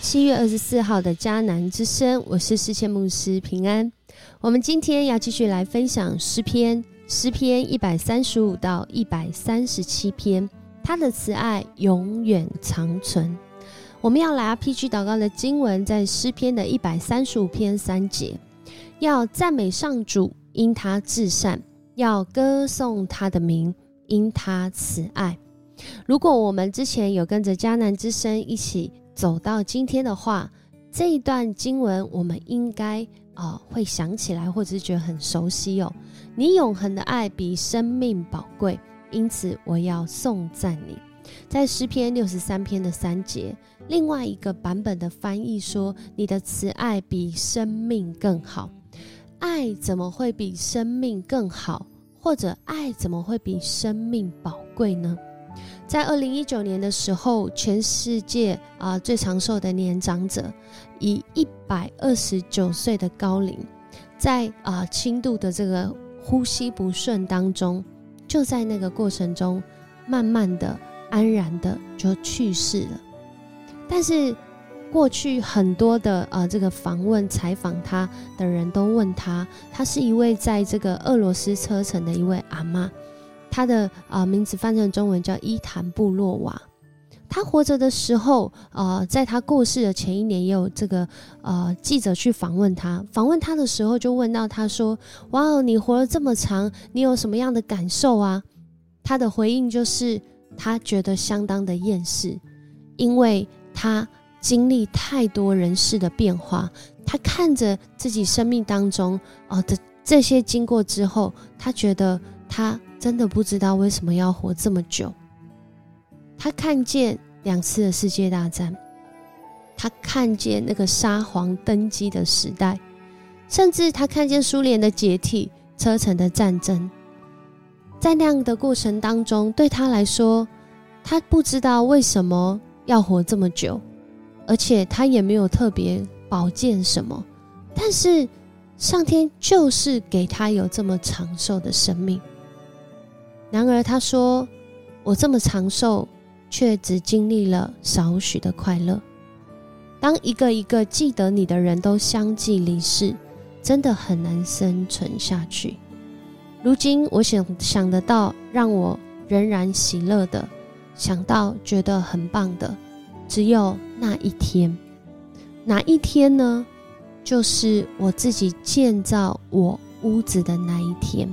七月二十四号的迦南之声，我是世界牧师平安。我们今天要继续来分享诗篇，诗篇一百三十五到一百三十七篇，他的慈爱永远长存。我们要来 RPG 祷告的经文在诗篇的一百三十五篇三节，要赞美上主，因他至善；要歌颂他的名，因他慈爱。如果我们之前有跟着迦南之声一起走到今天的话，这一段经文我们应该啊会想起来，或者是觉得很熟悉哦。你永恒的爱比生命宝贵，因此我要颂赞你。在诗篇六十三篇的三节，另外一个版本的翻译说：“你的慈爱比生命更好。”爱怎么会比生命更好？或者爱怎么会比生命宝贵呢？在二零一九年的时候，全世界啊最长寿的年长者，以一百二十九岁的高龄，在啊轻度的这个呼吸不顺当中，就在那个过程中，慢慢的、安然的就去世了。但是过去很多的啊这个访问采访他的人都问他，他是一位在这个俄罗斯车臣的一位阿妈。他的啊名字翻成中文叫伊坦布洛娃。他活着的时候，呃，在他过世的前一年，也有这个呃记者去访问他。访问他的时候，就问到他说：“哇哦，你活了这么长，你有什么样的感受啊？”他的回应就是，他觉得相当的厌世，因为他经历太多人事的变化，他看着自己生命当中哦的这些经过之后，他觉得他。真的不知道为什么要活这么久。他看见两次的世界大战，他看见那个沙皇登基的时代，甚至他看见苏联的解体、车臣的战争。在那样的过程当中，对他来说，他不知道为什么要活这么久，而且他也没有特别保健什么。但是上天就是给他有这么长寿的生命。然而，他说：“我这么长寿，却只经历了少许的快乐。当一个一个记得你的人都相继离世，真的很难生存下去。如今，我想想得到让我仍然喜乐的，想到觉得很棒的，只有那一天。哪一天呢？就是我自己建造我屋子的那一天。”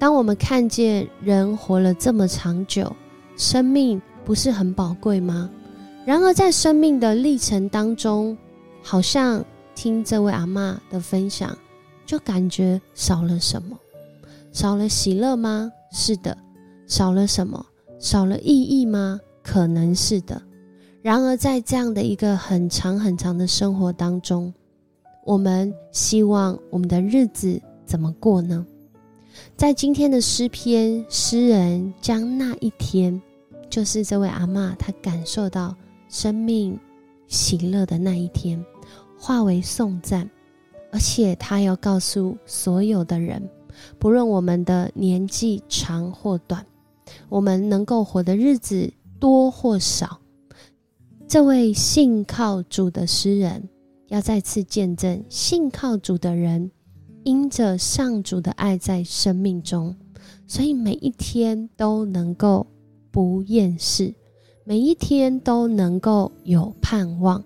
当我们看见人活了这么长久，生命不是很宝贵吗？然而在生命的历程当中，好像听这位阿妈的分享，就感觉少了什么？少了喜乐吗？是的。少了什么？少了意义吗？可能是的。然而在这样的一个很长很长的生活当中，我们希望我们的日子怎么过呢？在今天的诗篇，诗人将那一天，就是这位阿妈她感受到生命喜乐的那一天，化为颂赞，而且他要告诉所有的人，不论我们的年纪长或短，我们能够活的日子多或少，这位信靠主的诗人要再次见证信靠主的人。因着上主的爱在生命中，所以每一天都能够不厌世，每一天都能够有盼望，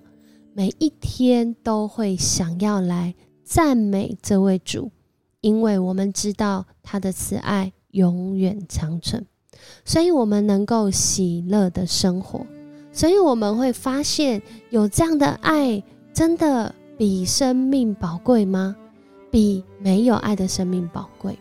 每一天都会想要来赞美这位主，因为我们知道他的慈爱永远长存，所以我们能够喜乐的生活，所以我们会发现有这样的爱，真的比生命宝贵吗？比没有爱的生命宝贵。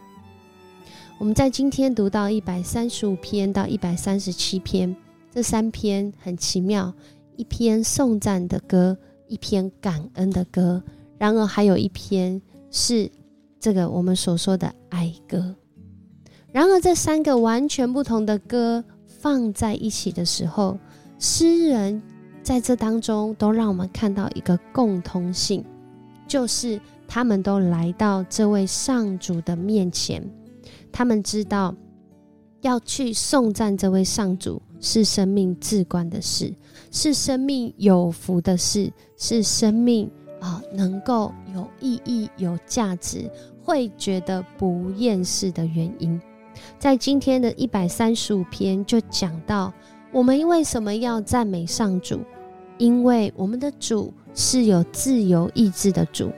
我们在今天读到一百三十五篇到一百三十七篇，这三篇很奇妙：一篇颂赞的歌，一篇感恩的歌，然而还有一篇是这个我们所说的哀歌。然而这三个完全不同的歌放在一起的时候，诗人在这当中都让我们看到一个共通性，就是。他们都来到这位上主的面前，他们知道要去颂赞这位上主，是生命至关的事，是生命有福的事，是生命啊能够有意义、有价值，会觉得不厌世的原因。在今天的一百三十五篇就讲到，我们为什么要赞美上主？因为我们的主是有自由意志的主，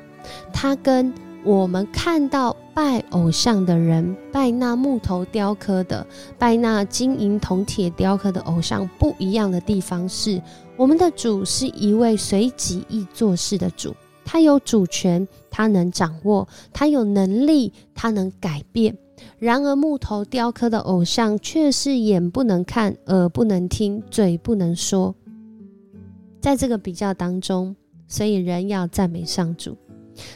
他跟我们看到拜偶像的人、拜那木头雕刻的、拜那金银铜铁雕刻的偶像不一样的地方是，我们的主是一位随己意做事的主，他有主权，他能掌握，他有能力，他能改变。然而，木头雕刻的偶像却是眼不能看，耳不能听，嘴不能说。在这个比较当中，所以人要赞美上主；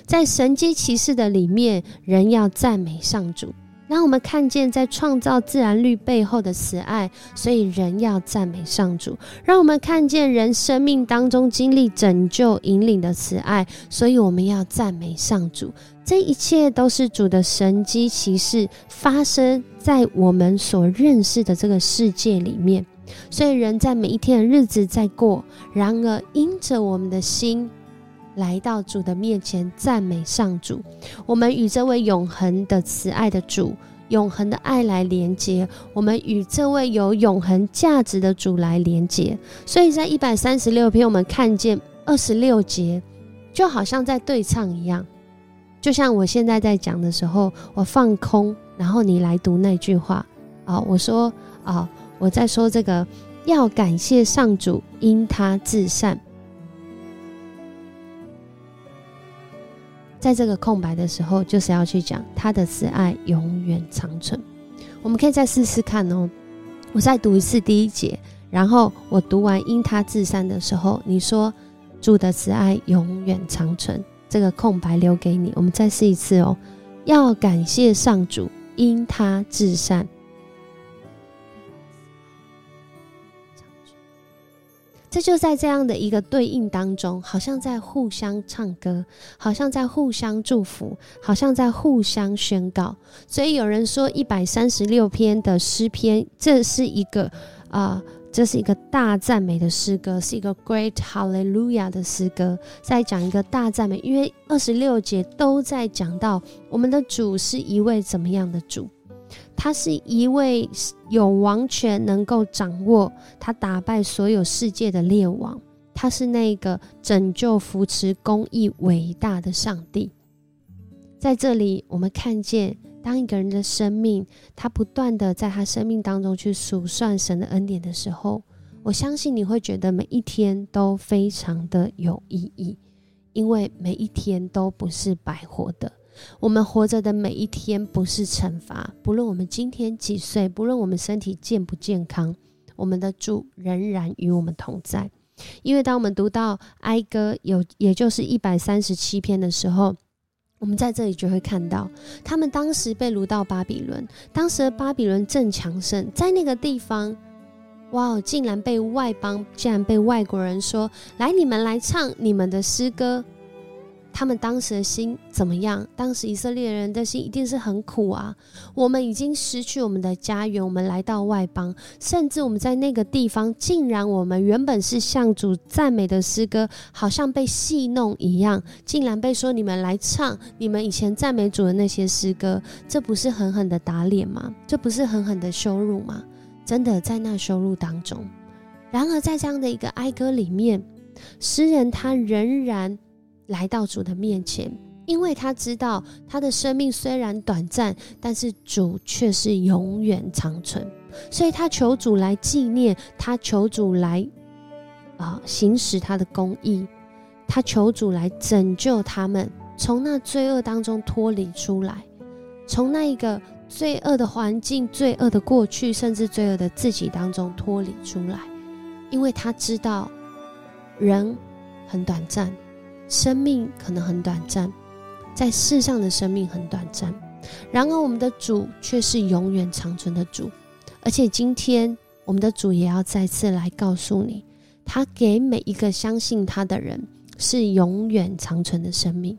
在神机骑士的里面，人要赞美上主。让我们看见在创造自然律背后的慈爱，所以人要赞美上主；让我们看见人生命当中经历拯救引领的慈爱，所以我们要赞美上主。这一切都是主的神机骑士发生在我们所认识的这个世界里面。所以，人在每一天的日子在过，然而因着我们的心来到主的面前，赞美上主，我们与这位永恒的慈爱的主、永恒的爱来连接，我们与这位有永恒价值的主来连接。所以在一百三十六篇，我们看见二十六节，就好像在对唱一样，就像我现在在讲的时候，我放空，然后你来读那句话啊，我说啊。我在说这个，要感谢上主，因他至善。在这个空白的时候，就是要去讲他的慈爱永远长存。我们可以再试试看哦。我再读一次第一节，然后我读完因他至善的时候，你说主的慈爱永远长存。这个空白留给你。我们再试一次哦。要感谢上主，因他至善。这就在这样的一个对应当中，好像在互相唱歌，好像在互相祝福，好像在互相宣告。所以有人说，一百三十六篇的诗篇，这是一个啊，这是一个大赞美的诗歌，是一个 Great Hallelujah 的诗歌，在讲一个大赞美。因为二十六节都在讲到我们的主是一位怎么样的主。他是一位有王权、能够掌握他打败所有世界的列王。他是那个拯救、扶持、公义伟大的上帝。在这里，我们看见，当一个人的生命，他不断的在他生命当中去数算神的恩典的时候，我相信你会觉得每一天都非常的有意义，因为每一天都不是白活的。我们活着的每一天不是惩罚，不论我们今天几岁，不论我们身体健不健康，我们的主仍然与我们同在。因为当我们读到哀歌有，也就是一百三十七篇的时候，我们在这里就会看到，他们当时被掳到巴比伦，当时的巴比伦正强盛，在那个地方，哇，竟然被外邦，竟然被外国人说：“来，你们来唱你们的诗歌。”他们当时的心怎么样？当时以色列人的心一定是很苦啊！我们已经失去我们的家园，我们来到外邦，甚至我们在那个地方，竟然我们原本是向主赞美的诗歌，好像被戏弄一样，竟然被说你们来唱你们以前赞美主的那些诗歌，这不是狠狠的打脸吗？这不是狠狠的羞辱吗？真的在那羞辱当中。然而在这样的一个哀歌里面，诗人他仍然。来到主的面前，因为他知道他的生命虽然短暂，但是主却是永远长存，所以他求主来纪念，他求主来啊行使他的公义，他求主来拯救他们，从那罪恶当中脱离出来，从那一个罪恶的环境、罪恶的过去，甚至罪恶的自己当中脱离出来，因为他知道人很短暂。生命可能很短暂，在世上的生命很短暂，然而我们的主却是永远长存的主。而且今天我们的主也要再次来告诉你，他给每一个相信他的人是永远长存的生命。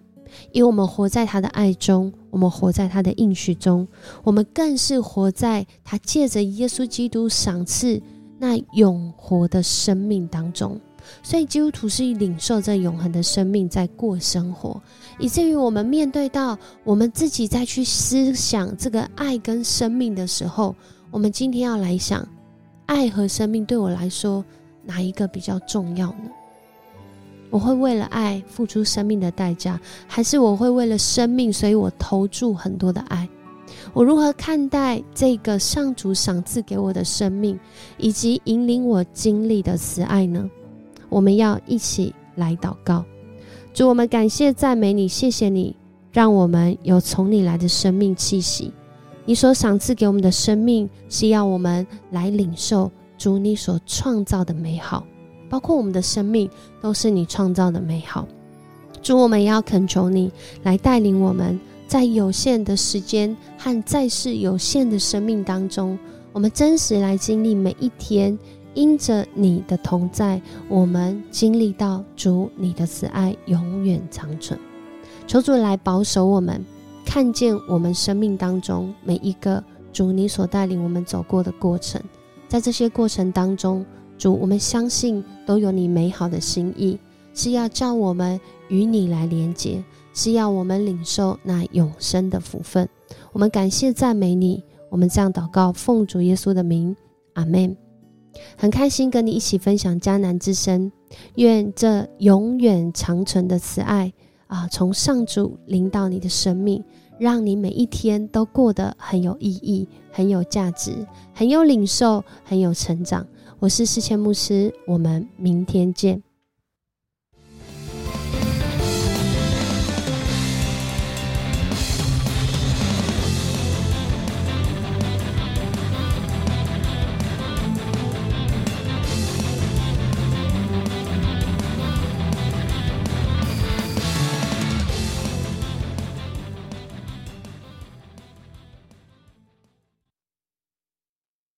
因为我们活在他的爱中，我们活在他的应许中，我们更是活在他借着耶稣基督赏赐那永活的生命当中。所以基督徒是领受这永恒的生命在过生活，以至于我们面对到我们自己再去思想这个爱跟生命的时候，我们今天要来想，爱和生命对我来说哪一个比较重要呢？我会为了爱付出生命的代价，还是我会为了生命，所以我投注很多的爱？我如何看待这个上主赏赐给我的生命，以及引领我经历的慈爱呢？我们要一起来祷告，主，我们感谢赞美你，谢谢你，让我们有从你来的生命气息。你所赏赐给我们的生命，是要我们来领受主你所创造的美好。包括我们的生命都是你创造的美好，主，我们也要恳求你来带领我们，在有限的时间和在世有限的生命当中，我们真实来经历每一天，因着你的同在，我们经历到主你的慈爱永远长存。求主来保守我们，看见我们生命当中每一个主你所带领我们走过的过程，在这些过程当中。主，我们相信都有你美好的心意，是要叫我们与你来连接，是要我们领受那永生的福分。我们感谢赞美你，我们这样祷告，奉主耶稣的名，阿门。很开心跟你一起分享迦南之声，愿这永远长存的慈爱啊，从上主领导你的生命，让你每一天都过得很有意义、很有价值、很有领受、很有成长。我是世谦牧师，我们明天见。